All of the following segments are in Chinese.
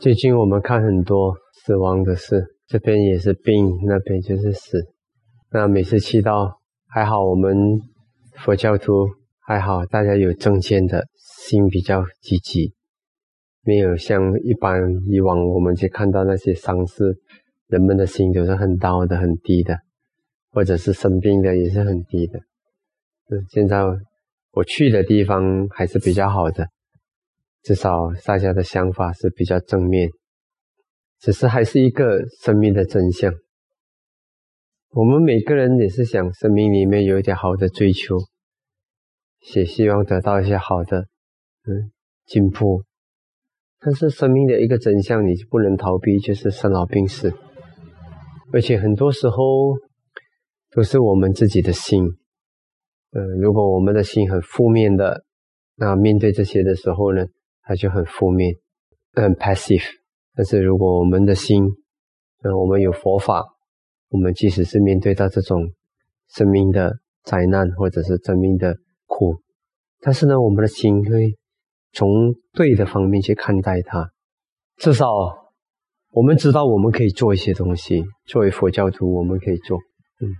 最近我们看很多死亡的事，这边也是病，那边就是死。那每次祈祷，还好我们佛教徒还好，大家有正见的心比较积极，没有像一般以往我们去看到那些丧事，人们的心都是很高的、很低的，或者是生病的也是很低的。嗯，现在我去的地方还是比较好的。至少大家的想法是比较正面，只是还是一个生命的真相。我们每个人也是想生命里面有一点好的追求，也希望得到一些好的，嗯，进步。但是生命的一个真相，你就不能逃避，就是生老病死。而且很多时候都是我们自己的心，嗯，如果我们的心很负面的，那面对这些的时候呢？它就很负面，很 passive。但是如果我们的心，嗯，我们有佛法，我们即使是面对到这种生命的灾难或者是生命的苦，但是呢，我们的心会从对的方面去看待它。至少我们知道我们可以做一些东西。作为佛教徒，我们可以做，嗯，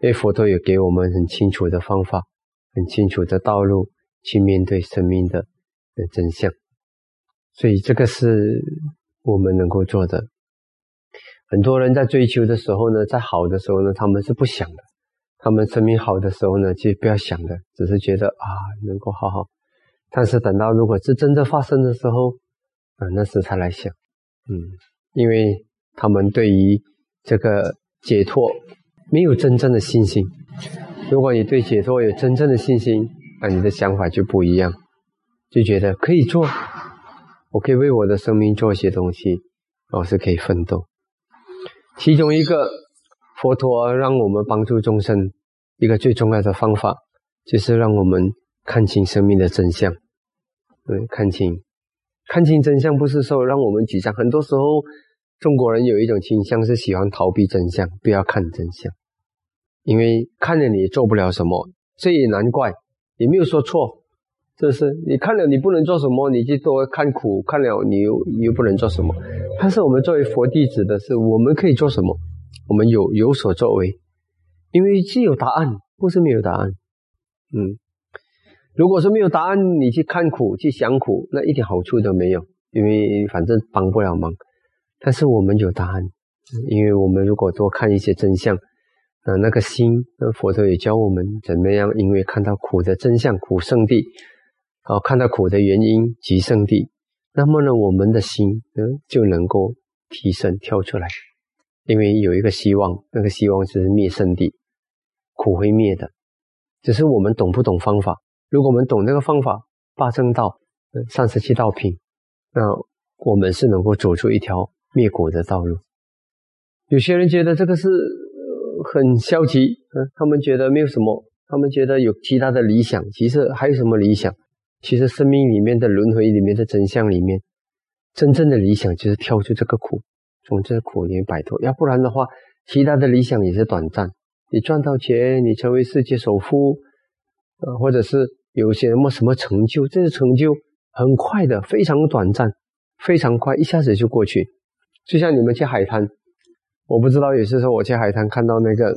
因为佛陀有给我们很清楚的方法，很清楚的道路去面对生命的。的真相，所以这个是我们能够做的。很多人在追求的时候呢，在好的时候呢，他们是不想的；他们生命好的时候呢，就不要想的，只是觉得啊，能够好好。但是等到如果是真的发生的时候，啊，那时才来想，嗯，因为他们对于这个解脱没有真正的信心。如果你对解脱有真正的信心，那你的想法就不一样。就觉得可以做，我可以为我的生命做一些东西，我是可以奋斗。其中一个佛陀让我们帮助众生一个最重要的方法，就是让我们看清生命的真相。对，看清，看清真相不是说让我们沮丧。很多时候，中国人有一种倾向是喜欢逃避真相，不要看真相，因为看着你做不了什么，这也难怪，也没有说错。这是你看了，你不能做什么，你去多看苦；看了，你又你又不能做什么。但是我们作为佛弟子的是，我们可以做什么？我们有有所作为，因为既有答案，不是没有答案。嗯，如果说没有答案，你去看苦、去想苦，那一点好处都没有，因为反正帮不了忙。但是我们有答案，因为我们如果多看一些真相。啊，那个心，那佛陀也教我们怎么样，因为看到苦的真相，苦圣地。哦，看到苦的原因即圣地，那么呢，我们的心嗯就能够提升跳出来，因为有一个希望，那个希望就是灭圣地，苦会灭的，只是我们懂不懂方法。如果我们懂那个方法，八正道、三十七道品，那我们是能够走出一条灭苦的道路。有些人觉得这个是很消极，嗯，他们觉得没有什么，他们觉得有其他的理想，其实还有什么理想？其实生命里面的轮回里面的真相里面，真正的理想就是跳出这个苦，从这个苦里面摆脱。要不然的话，其他的理想也是短暂。你赚到钱，你成为世界首富，呃，或者是有些什么什么成就，这些成就很快的，非常短暂，非常快，一下子就过去。就像你们去海滩，我不知道有些时候我去海滩看到那个，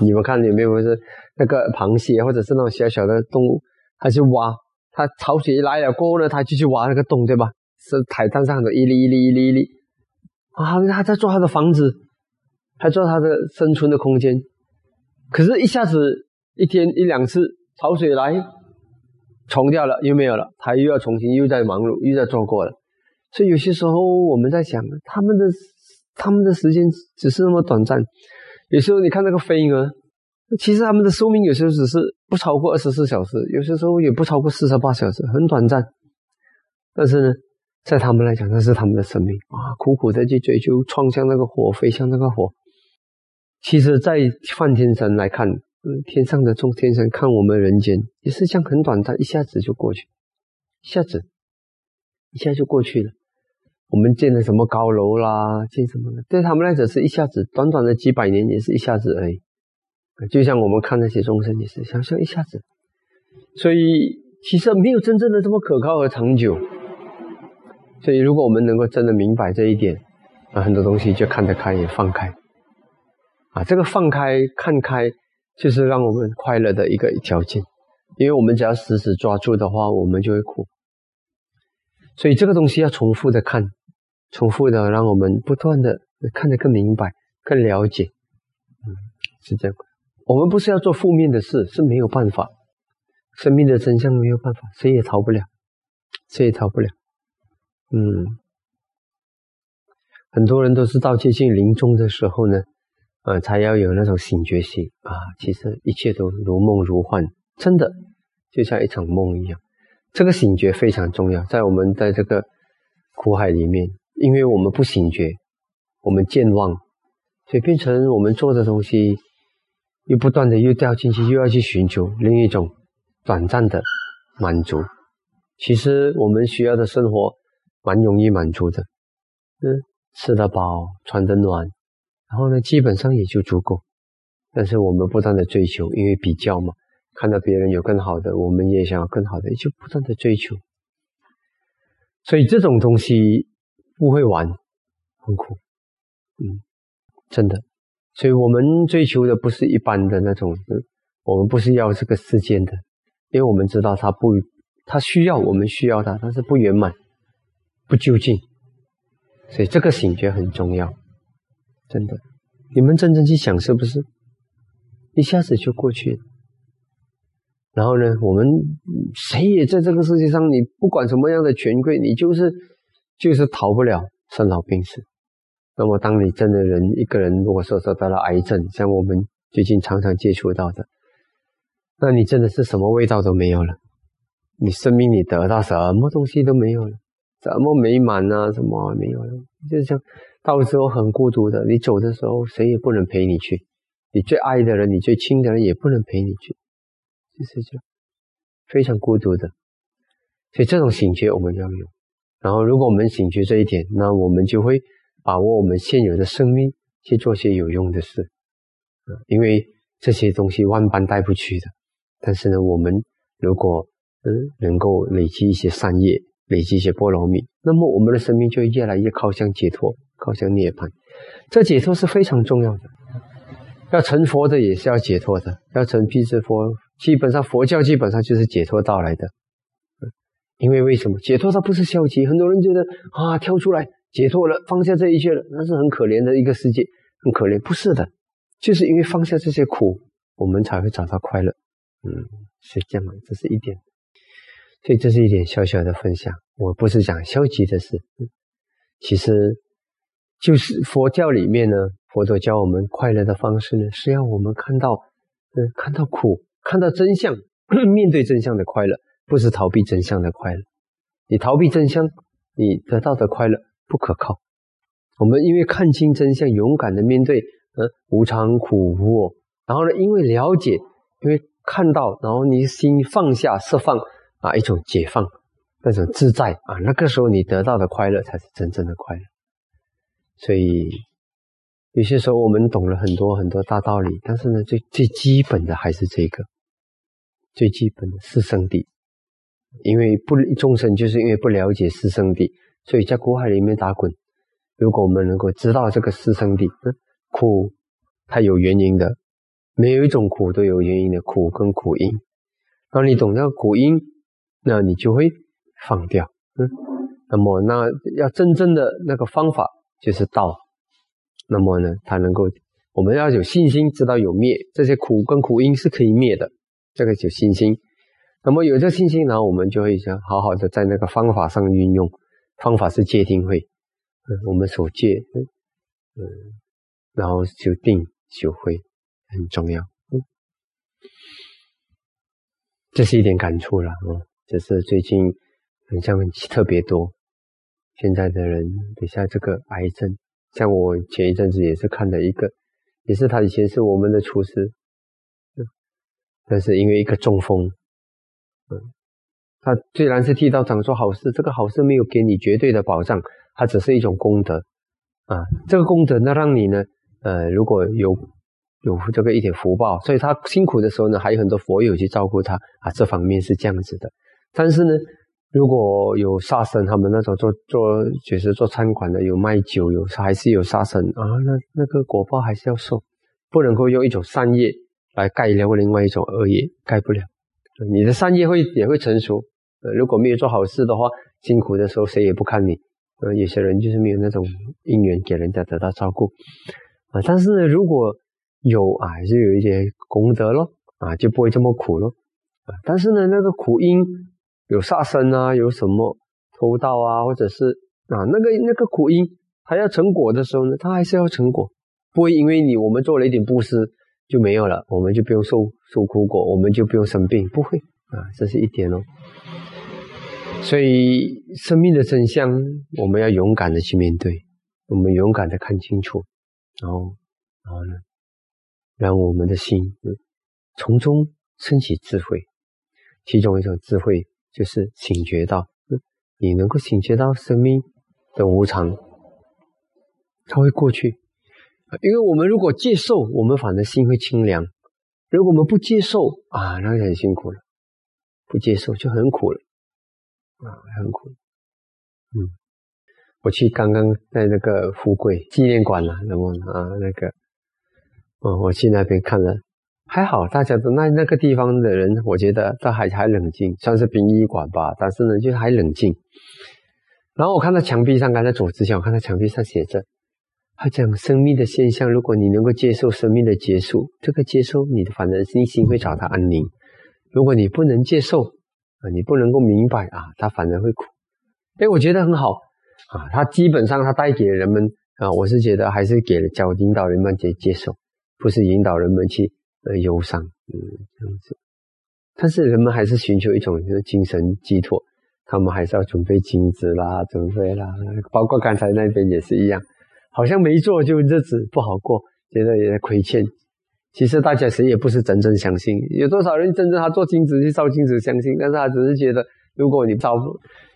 你们看有没有是那个螃蟹，或者是那种小小的动物，它去挖。他潮水一来了过后呢，他就去挖那个洞，对吧？是海滩上的一粒一粒一粒一粒啊，他在做他的房子，他做他的生存的空间。可是，一下子一天一两次潮水来，冲掉了又没有了，他又要重新又在忙碌，又在做过了。所以有些时候我们在想，他们的他们的时间只是那么短暂。有时候你看那个飞蛾。其实他们的寿命有时候只是不超过二十四小时，有些时候也不超过四十八小时，很短暂。但是呢，在他们来讲，那是他们的生命啊，苦苦的去追求，闯向那个火，飞向那个火。其实，在梵天神来看，天上的众天神看我们人间，也是像很短暂，一下子就过去，一下子，一下就过去了。我们建的什么高楼啦，建什么的，对他们来讲是一下子，短短的几百年也是一下子而已。就像我们看那些众生也是，想象一下子，所以其实没有真正的这么可靠和长久。所以，如果我们能够真的明白这一点，啊，很多东西就看得开，也放开。啊，这个放开、看开，就是让我们快乐的一个条件。因为我们只要死死抓住的话，我们就会苦。所以，这个东西要重复的看，重复的让我们不断的看得更明白、更了解。嗯，是这样。我们不是要做负面的事，是没有办法。生命的真相没有办法，谁也逃不了，谁也逃不了。嗯，很多人都是到接近临终的时候呢，呃，才要有那种醒觉心啊。其实一切都如梦如幻，真的就像一场梦一样。这个醒觉非常重要，在我们在这个苦海里面，因为我们不醒觉，我们健忘，所以变成我们做的东西又不断的又掉进去，又要去寻求另一种。短暂的满足，其实我们需要的生活蛮容易满足的，嗯，吃得饱，穿得暖，然后呢，基本上也就足够。但是我们不断的追求，因为比较嘛，看到别人有更好的，我们也想要更好的，就不断的追求。所以这种东西不会玩，很苦，嗯，真的。所以我们追求的不是一般的那种，我们不是要这个世间的。因为我们知道他不，他需要我们需要他，但是不圆满，不究竟，所以这个醒觉很重要，真的。你们真正去想是不是？一下子就过去。然后呢，我们谁也在这个世界上，你不管什么样的权贵，你就是就是逃不了生老病死。那么，当你真的人一个人如果说受到了癌症，像我们最近常常接触到的。那你真的是什么味道都没有了，你生命你得到什么东西都没有了，怎么美满啊？什么没有了？就是像到时候很孤独的，你走的时候谁也不能陪你去，你最爱的人、你最亲的人也不能陪你去，就是这样，非常孤独的。所以这种醒觉我们要有，然后如果我们醒觉这一点，那我们就会把握我们现有的生命去做些有用的事，因为这些东西万般带不去的。但是呢，我们如果嗯能够累积一些善业，累积一些波罗蜜，那么我们的生命就越来越靠向解脱，靠向涅槃。这解脱是非常重要的。要成佛的也是要解脱的，要成辟支佛，基本上佛教基本上就是解脱到来的。因为为什么解脱它不是消极？很多人觉得啊，跳出来解脱了，放下这一切了，那是很可怜的一个世界，很可怜。不是的，就是因为放下这些苦，我们才会找到快乐。嗯，是这样，这是一点，所以这是一点小小的分享。我不是讲消极的事，其实就是佛教里面呢，佛陀教我们快乐的方式呢，是要我们看到，嗯，看到苦，看到真相，面对真相的快乐，不是逃避真相的快乐。你逃避真相，你得到的快乐不可靠。我们因为看清真相，勇敢的面对，呃，无常苦无我，然后呢，因为了解，因为。看到，然后你心放下、释放啊，一种解放，那种自在啊，那个时候你得到的快乐才是真正的快乐。所以有些时候我们懂了很多很多大道理，但是呢，最最基本的还是这个最基本的四圣谛。因为不众生就是因为不了解四圣谛，所以在苦海里面打滚。如果我们能够知道这个四圣谛，苦它有原因的。每有一种苦都有原因的苦跟苦因，当你懂这个苦因，那你就会放掉。嗯，那么那要真正的那个方法就是道。那么呢，它能够我们要有信心，知道有灭这些苦跟苦因是可以灭的，这个有信心。那么有这信心，然后我们就会想好好的在那个方法上运用。方法是戒定慧，嗯，我们守戒，嗯，然后就定就慧。很重要，嗯，这是一点感触了，哦，这是最近很像特别多，现在的人，等下这个癌症，像我前一阵子也是看了一个，也是他以前是我们的厨师，嗯，但是因为一个中风，嗯，他虽然是替道长做好事，这个好事没有给你绝对的保障，它只是一种功德，啊，这个功德呢，让你呢，呃，如果有。有这个一点福报，所以他辛苦的时候呢，还有很多佛友去照顾他啊。这方面是这样子的，但是呢，如果有杀生，他们那种做做就是做餐馆的，有卖酒，有还是有杀生啊，那那个果报还是要受，不能够用一种善业来盖掉另外一种恶业，盖不了。你的善业会也会成熟。呃，如果没有做好事的话，辛苦的时候谁也不看你。呃，有些人就是没有那种因缘给人家得到照顾啊。但是，如果有啊，还是有一些功德咯啊，就不会这么苦咯啊。但是呢，那个苦因。有杀生啊，有什么偷盗啊，或者是啊，那个那个苦因，它要成果的时候呢，它还是要成果，不会因为你我们做了一点布施就没有了，我们就不用受受苦果，我们就不用生病，不会啊，这是一点哦。所以生命的真相，我们要勇敢的去面对，我们勇敢的看清楚，然后然后呢，让我们的心从中升起智慧，其中一种智慧。就是醒觉到，你能够醒觉到生命的无常，它会过去。因为我们如果接受，我们反而心会清凉；如果我们不接受啊，那就很辛苦了。不接受就很苦了，啊，很苦。嗯，我去刚刚在那个富贵纪念馆了，那么啊那个，嗯，我去那边看了。还好，大家都那那个地方的人，我觉得都还还冷静，算是殡仪馆吧。但是呢，就还冷静。然后我看到墙壁上，刚才走之前，我看到墙壁上写着：“他讲生命的现象，如果你能够接受生命的结束，这个接受你的反正内心会找到安宁；如果你不能接受你不能够明白啊，他反而会苦。哎，我觉得很好啊。他基本上他带给人们啊，我是觉得还是给了教引导人们接接受，不是引导人们去。呃，忧伤，嗯，这样子，但是人们还是寻求一种就是精神寄托，他们还是要准备金子啦，准备啦，包括刚才那边也是一样，好像没做就日子不好过，觉得也在亏欠。其实大家谁也不是真正相信，有多少人真正他做金子去烧金子相信，但是他只是觉得如果你烧，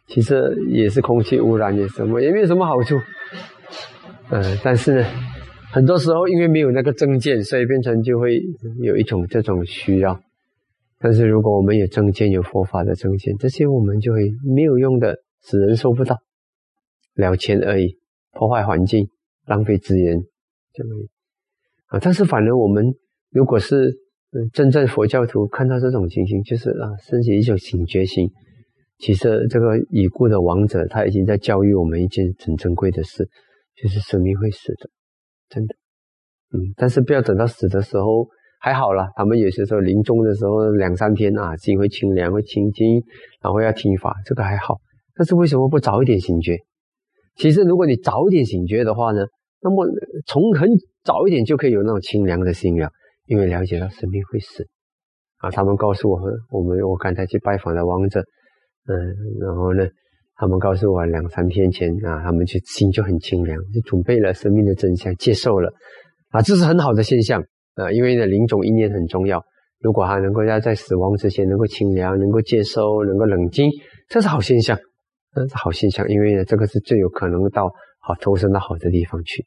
其实也是空气污染，也什么也没有什么好处。嗯，但是呢。很多时候，因为没有那个证件，所以变成就会有一种这种需要。但是如果我们有证件，有佛法的证件，这些我们就会没有用的，死人收不到，了钱而已，破坏环境，浪费资源，就会啊。但是反而我们如果是真正佛教徒，看到这种情形，就是啊，升起一种警觉心。其实这个已故的王者，他已经在教育我们一件很珍贵的事，就是生命会死的。真的，嗯，但是不要等到死的时候还好了。他们有些时候临终的时候两三天啊，心会清凉，会清净，然后要听法，这个还好。但是为什么不早一点醒觉？其实如果你早一点醒觉的话呢，那么从很早一点就可以有那种清凉的心了，因为了解到生命会死啊。他们告诉我，我们我刚才去拜访的王者，嗯，然后呢？他们告诉我，两三天前啊，他们就心就很清凉，就准备了生命的真相，接受了啊，这是很好的现象啊。因为呢，临终意念很重要，如果他能够要在死亡之前能够清凉，能够接收，能够冷静，这是好现象，这是好现象。因为呢，这个是最有可能到好投身到好的地方去。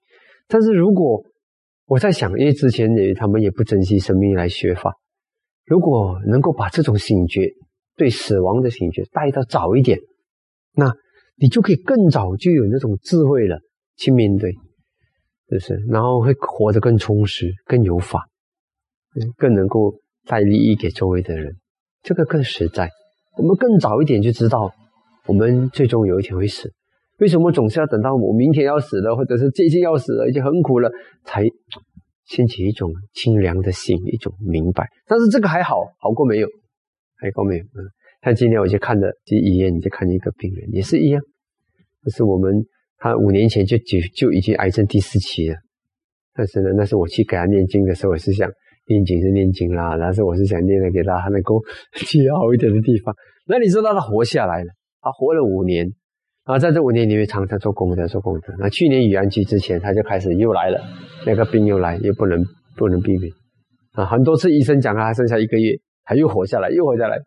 但是如果我在想，因为之前也他们也不珍惜生命来学法，如果能够把这种醒觉对死亡的醒觉带到早一点。那你就可以更早就有那种智慧了，去面对，就是？然后会活得更充实、更有法，更能够带利益给周围的人，这个更实在。我们更早一点就知道，我们最终有一天会死。为什么总是要等到我明天要死了，或者是最近要死了，已经很苦了，才掀起一种清凉的心，一种明白？但是这个还好，好过没有，还过没有？嗯。像今天我去看的去医院，你就看一个病人，也是一样。就是我们他五年前就就就已经癌症第四期了，但是呢，那是我去给他念经的时候，我是想念经是念经啦，但是我是想念了给他，他能够去好一点的地方。那你知道他活下来了，他活了五年，然后在这五年里面常常做功德做功德。那去年雨安期之前，他就开始又来了，那个病又来，又不能不能避免啊。很多次医生讲他剩下一个月，他又活下来，又活下来。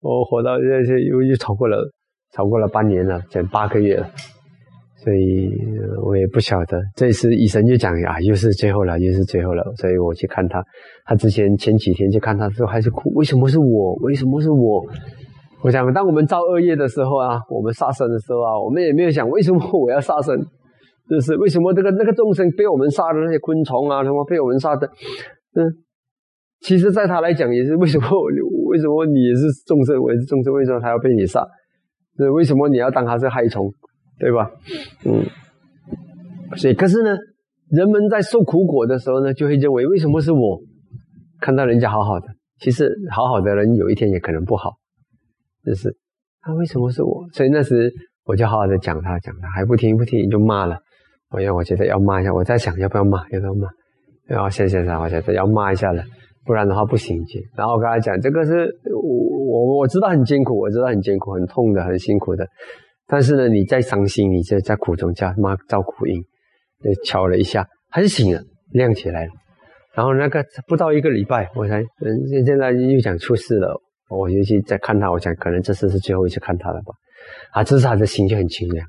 我活到这些又又超过了，超过了半年了，整八个月了，所以我也不晓得。这次医生就讲啊，又是最后了，又是最后了，所以我去看他。他之前前几天去看他的时候还是哭，为什么是我？为什么是我？我想，当我们造恶业的时候啊，我们杀生的时候啊，我们也没有想为什么我要杀生，就是为什么这个那个众生被我们杀的那些昆虫啊，什么被我们杀的，嗯，其实在他来讲也是为什么 为什么你也是众生，我也是众生，为什么他要被你杀？那为什么你要当他是害虫，对吧？嗯，所以可是呢，人们在受苦果的时候呢，就会认为为什么是我？看到人家好好的，其实好好的人有一天也可能不好，就是他为什么是我？所以那时我就好好的讲他，讲他还不听不听就骂了。我要我觉得要骂一下，我在想要不要骂，要不要骂？然后谢谢他，我觉得要骂一下了，不然的话不行。然后我跟他讲，这个是我我我知道很艰苦，我知道很艰苦，很痛的，很辛苦的。但是呢，你在伤心，你就在苦中加妈造苦因，敲了一下，还是醒了，亮起来了。然后那个不到一个礼拜，我才嗯，现在又讲出事了。我尤其在看他，我想可能这次是最后一次看他了吧。啊，这次他的心就很清凉。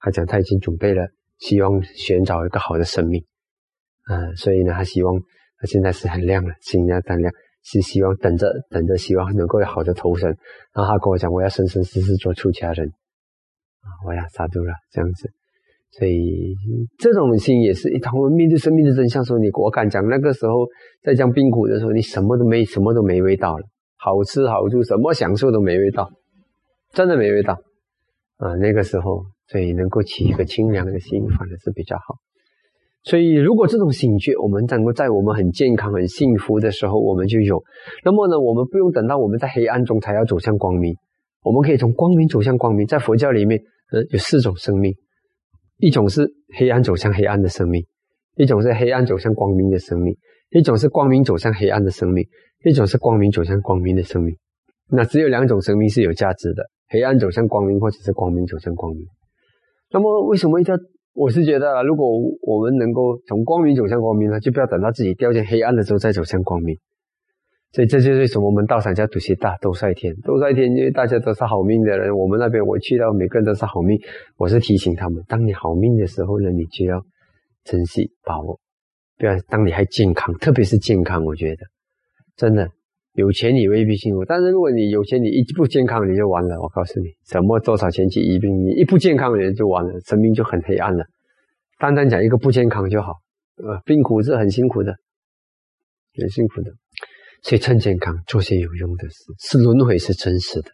他讲他已经准备了，希望寻找一个好的生命。嗯，所以呢，他希望他现在是很亮了，心要很亮，是希望等着等着，希望能够有好的投生。然后他跟我讲，我要生生世世做出家人。啊，我要杀度了，这样子。所以这种心也是，当我们面对生命的真相时候，你我敢讲，那个时候在讲病苦的时候，你什么都没，什么都没味道了，好吃好住，什么享受都没味道，真的没味道啊！那个时候，所以能够起一个清凉的心，反而是比较好。所以，如果这种醒觉，我们能够在我们很健康、很幸福的时候，我们就有。那么呢，我们不用等到我们在黑暗中才要走向光明，我们可以从光明走向光明。在佛教里面，呃，有四种生命。一种是黑暗走向黑暗的生命，一种是黑暗走向光明的生命，一种是光明走向黑暗的生命，一种是光明走向光明的生命。那只有两种生命是有价值的：黑暗走向光明，或者是光明走向光明。那么为什么一定要？我是觉得，如果我们能够从光明走向光明呢，就不要等到自己掉进黑暗的时候再走向光明。所以这就是为什么我们道场叫“赌西大都赛天”，都赛天，因为大家都是好命的人。我们那边我去到，每个人都是好命。我是提醒他们，当你好命的时候呢，你就要珍惜把握，不要当你还健康，特别是健康。我觉得真的有钱你未必幸福，但是如果你有钱，你一不健康你就完了。我告诉你，什么多少钱去医病，你一不健康人就完了，生命就很黑暗了。单单讲一个不健康就好，呃，病苦是很辛苦的，很辛苦的。所以趁健康做些有用的事，是轮回是真实的，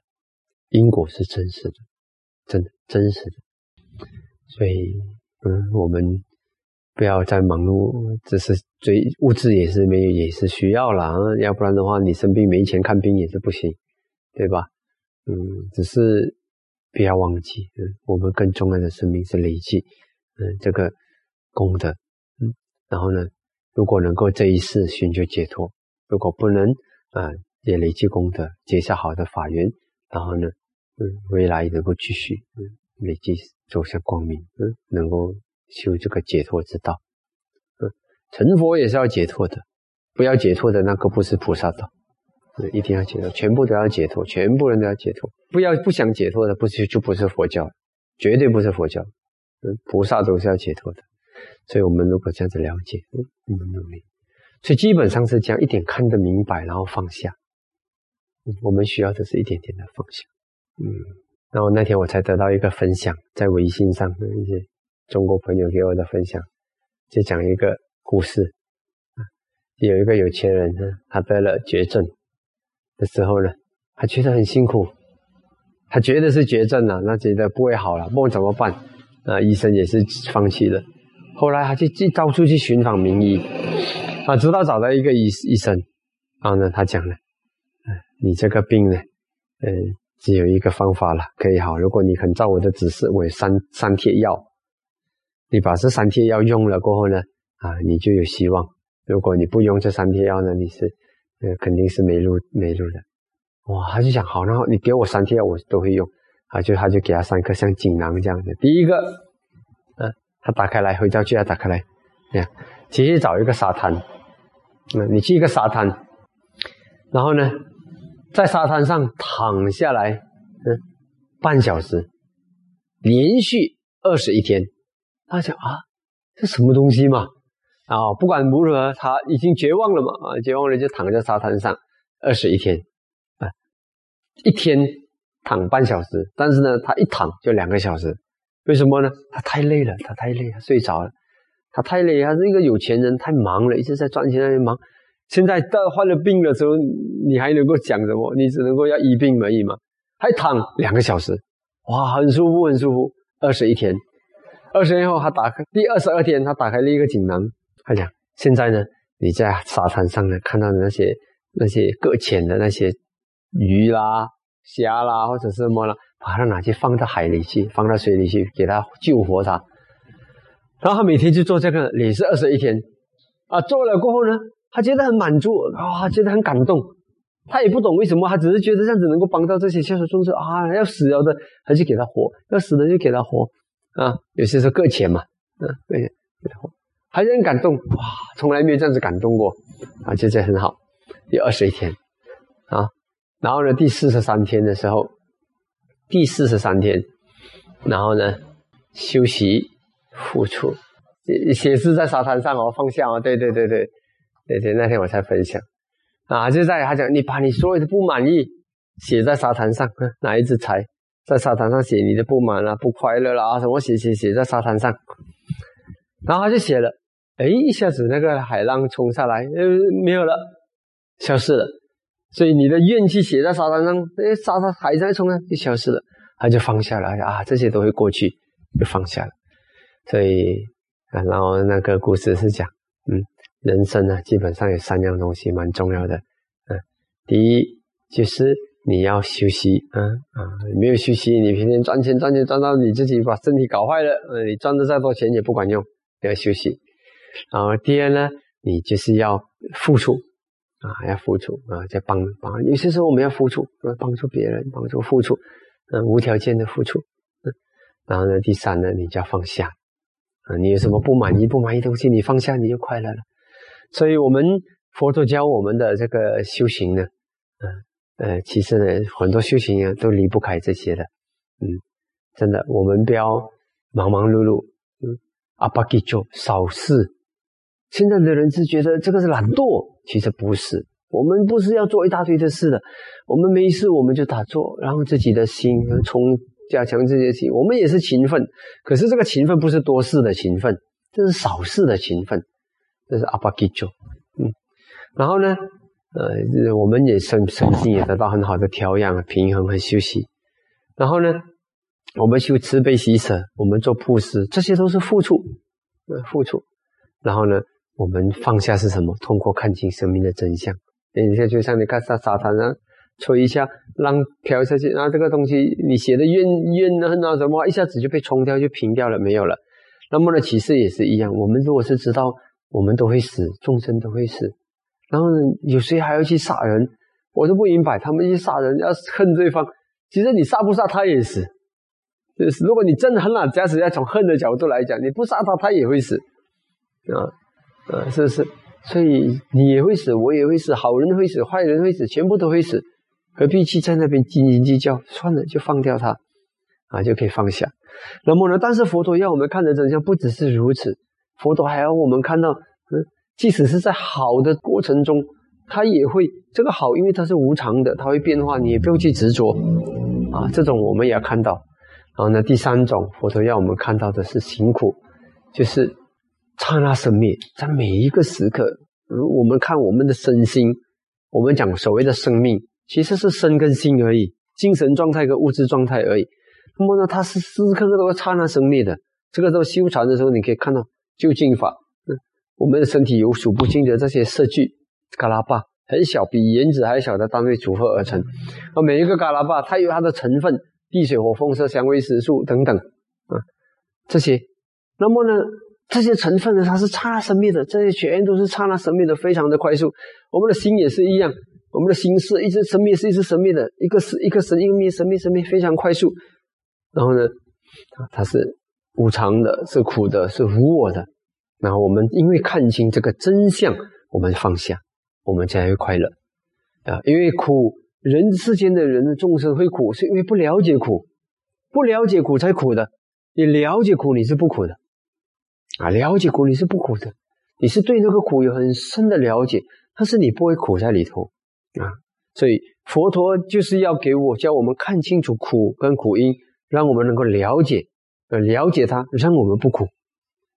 因果是真实的，真的真实的。所以，嗯，我们不要再忙碌，只是追物质也是没有，也是需要了。要不然的话，你生病没钱看病也是不行，对吧？嗯，只是不要忘记，嗯，我们更重要的生命是累积，嗯，这个功德，嗯，然后呢，如果能够这一世寻求解脱。如果不能啊，也累积功德，结下好的法缘，然后呢，嗯，未来能够继续嗯累积走向光明，嗯，能够修这个解脱之道，嗯，成佛也是要解脱的，不要解脱的那个不是菩萨道，嗯，一定要解脱，全部都要解脱，全部人都要解脱，不要不想解脱的，不是就不是佛教，绝对不是佛教，嗯，菩萨都是要解脱的，所以我们如果这样子了解，嗯，我们努力。所以基本上是这样，一点看得明白，然后放下。我们需要的是一点点的放下。嗯，然后那天我才得到一个分享，在微信上的一些中国朋友给我的分享，就讲一个故事。有一个有钱人，他得了绝症的时候呢，他觉得很辛苦，他觉得是绝症了，那觉得不会好了，不管怎么办？啊，医生也是放弃了。后来他就去到处去寻访名医。啊，直到找到一个医医生，然后呢，他讲了，你这个病呢，呃，只有一个方法了，可以好。如果你肯照我的指示，我有三三贴药，你把这三贴药用了过后呢，啊，你就有希望。如果你不用这三贴药呢，你是，呃，肯定是没路没路的。哇，他就想好，然后你给我三贴药，我都会用。啊，就他就给他三颗像锦囊这样的。第一个，嗯，他打开来，回家就要打开来，这样，直接找一个沙滩。那你去一个沙滩，然后呢，在沙滩上躺下来，嗯，半小时，连续二十一天。他想啊，这什么东西嘛？啊，不管如何，他已经绝望了嘛，啊，绝望了就躺在沙滩上二十一天，啊，一天躺半小时，但是呢，他一躺就两个小时。为什么呢？他太累了，他太累，他睡着了。他太累，他是一个有钱人，太忙了，一直在赚钱，在忙。现在到患了病的时候，你还能够讲什么？你只能够要医病而已嘛。还躺两个小时，哇，很舒服，很舒服。二十一天，二十天后，他打开第二十二天，他打开了一个锦囊，他讲：现在呢，你在沙滩上呢看到的那些那些搁浅的那些鱼啦、虾啦，或者是什么了。把它拿去放到海里去，放到水里去，给它救活它。然后他每天就做这个，也是二十一天啊。做了过后呢，他觉得很满足啊，觉得很感动。他也不懂为什么，他只是觉得这样子能够帮到这些小小众生啊。要死了的，还是给他活；要死的就给他活啊。有些时候搁浅嘛，嗯，对，给他活，还是很感动哇，从来没有这样子感动过啊，就这很好。第二十一天啊，然后呢，第四十三天的时候。第四十三天，然后呢，休息、付出，写字在沙滩上哦，放下哦，对对对对，对对，那天我才分享，啊，就在他讲，你把你所有的不满意写在沙滩上，拿一支柴在沙滩上写你的不满啊、不快乐啦啊什么写写写在沙滩上，然后他就写了，哎，一下子那个海浪冲下来，呃，没有了，消失了。所以你的怨气写在沙滩上，哎，沙滩海在冲啊，就消失了，他就放下了啊，这些都会过去，就放下了。所以啊，然后那个故事是讲，嗯，人生呢，基本上有三样东西蛮重要的，嗯，第一就是你要休息，嗯啊，没有休息，你天天赚钱赚钱赚到你自己把身体搞坏了，呃，你赚的再多钱也不管用，要休息。然后第二呢，你就是要付出。啊，要付出啊，在帮帮。有些时候我们要付出，帮助别人，帮助付出，嗯，无条件的付出。嗯，然后呢，第三呢，你就要放下。啊，你有什么不满意、不满意东西，你放下，你就快乐了。所以，我们佛陀教我们的这个修行呢，嗯呃，其实呢，很多修行人都离不开这些的。嗯，真的，我们不要忙忙碌碌，嗯，阿巴吉做少事。现在的人是觉得这个是懒惰。其实不是，我们不是要做一大堆的事的，我们没事我们就打坐，然后自己的心从加强这些心，我们也是勤奋，可是这个勤奋不是多事的勤奋，这是少事的勤奋，这是阿巴吉咒，嗯，然后呢，呃，我们也身身心也得到很好的调养、平衡和休息，然后呢，我们修慈悲喜舍，我们做布施，这些都是付出，呃，付出，然后呢。我们放下是什么？通过看清生命的真相。等一下，就像你看沙沙滩上吹一下浪飘下去，然后这个东西你写的怨怨恨啊什么，一下子就被冲掉，就平掉了，没有了。那么呢，其实也是一样。我们如果是知道我们都会死，众生都会死，然后有谁还要去杀人？我都不明白，他们去杀人要恨对方，其实你杀不杀他也死。就是如果你真的恨啊，假使要从恨的角度来讲，你不杀他，他也会死啊。呃，是不是，所以你也会死，我也会死，好人会死，坏人会死，全部都会死，何必去在那边斤斤计较？算了，就放掉他，啊，就可以放下。那么呢，但是佛陀要我们看的真相不只是如此，佛陀还要我们看到，嗯，即使是在好的过程中，它也会这个好，因为它是无常的，它会变化，你也不用去执着，啊，这种我们也要看到。然后呢，第三种，佛陀要我们看到的是辛苦，就是。刹那生灭，在每一个时刻，如我们看我们的身心，我们讲所谓的生命，其实是身跟心而已，精神状态跟物质状态而已。那么呢，它是时时刻刻都会刹那生灭的。这个时候修禅的时候，你可以看到究竟法。我们的身体有数不尽的这些色聚，嘎拉巴很小，比原子还小的单位组合而成。而每一个嘎拉巴，它有它的成分，地水火风色香味食素等等啊，这些。那么呢？这些成分呢，它是刹那生灭的，这些全都是刹那生灭的，非常的快速。我们的心也是一样，我们的心是一直生灭，是一直生灭的，一个是一个生一个灭，生灭生灭，非常快速。然后呢，它是无常的，是苦的，是无我的。然后我们因为看清这个真相，我们放下，我们才会快乐啊！因为苦，人世间的人的众生会苦，是因为不了解苦，不了解苦才苦的。你了解苦，你是不苦的。啊，了解苦你是不苦的，你是对那个苦有很深的了解，但是你不会苦在里头啊。所以佛陀就是要给我教我们看清楚苦跟苦因，让我们能够了解，呃，了解它，让我们不苦。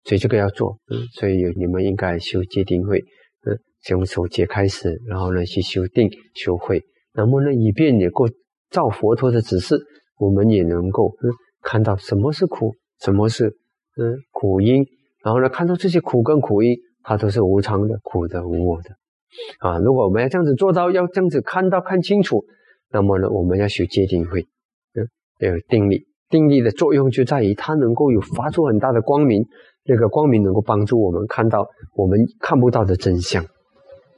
所以这个要做，嗯，所以你们应该修戒定慧，嗯，从守戒开始，然后呢去修定修慧，那么呢以便也够照佛陀的指示，我们也能够嗯看到什么是苦，什么是嗯苦因，然后呢看到这些苦跟苦因，它都是无常的、苦的、无我的，啊，如果我们要这样子做到，要这样子看到看清楚，那么呢我们要修戒定慧，嗯，要有定力，定力的作用就在于它能够有发出很大的光明。那个光明能够帮助我们看到我们看不到的真相。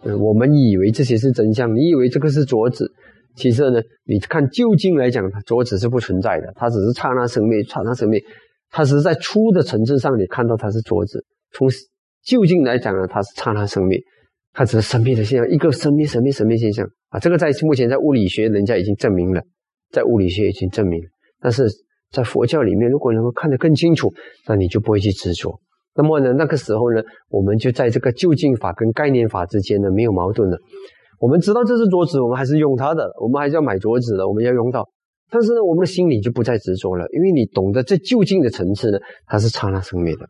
嗯，我们以为这些是真相，你以为这个是桌子，其实呢，你看就近来讲，它桌子是不存在的，它只是刹那生灭，刹那生灭，它只是在粗的层次上你看到它是桌子。从就近来讲呢，它是刹那生灭，它只是生灭的现象，一个生灭、生灭、生灭现象啊。这个在目前在物理学人家已经证明了，在物理学已经证明了，但是。在佛教里面，如果能够看得更清楚，那你就不会去执着。那么呢，那个时候呢，我们就在这个就近法跟概念法之间呢没有矛盾了。我们知道这是桌子，我们还是用它的，我们还是要买桌子的，我们要用到。但是呢，我们的心里就不再执着了，因为你懂得这就近的层次呢，它是刹那生灭的，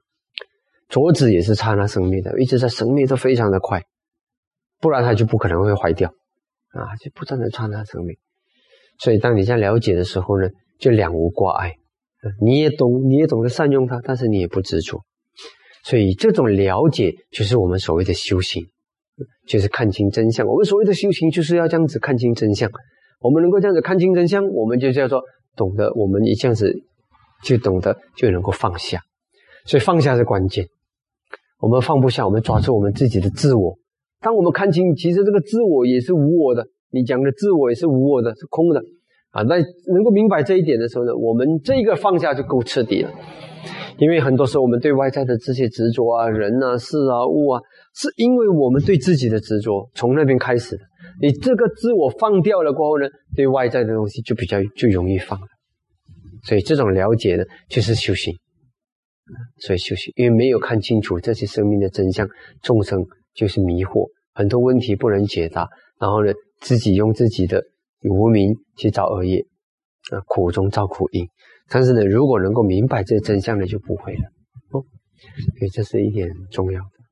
桌子也是刹那生灭的，一直在生灭的非常的快，不然它就不可能会坏掉啊，就不断的刹那生灭。所以当你在了解的时候呢。就两无挂碍，你也懂，你也懂得善用它，但是你也不执着，所以这种了解就是我们所谓的修行，就是看清真相。我们所谓的修行就是要这样子看清真相。我们能够这样子看清真相，我们就叫做懂得。我们一这样子就懂得，就能够放下。所以放下是关键。我们放不下，我们抓住我们自己的自我。当我们看清，其实这个自我也是无我的。你讲的自我也是无我的，是空的。啊，那能够明白这一点的时候呢，我们这个放下就够彻底了。因为很多时候我们对外在的这些执着啊、人啊、事啊、物啊，是因为我们对自己的执着从那边开始的。你这个自我放掉了过后呢，对外在的东西就比较就容易放了。所以这种了解呢，就是修行。所以修行，因为没有看清楚这些生命的真相，众生就是迷惑，很多问题不能解答，然后呢，自己用自己的。无名去造恶业，啊，苦中造苦因。但是呢，如果能够明白这真相呢，就不会了。哦，所以这是一点重要的。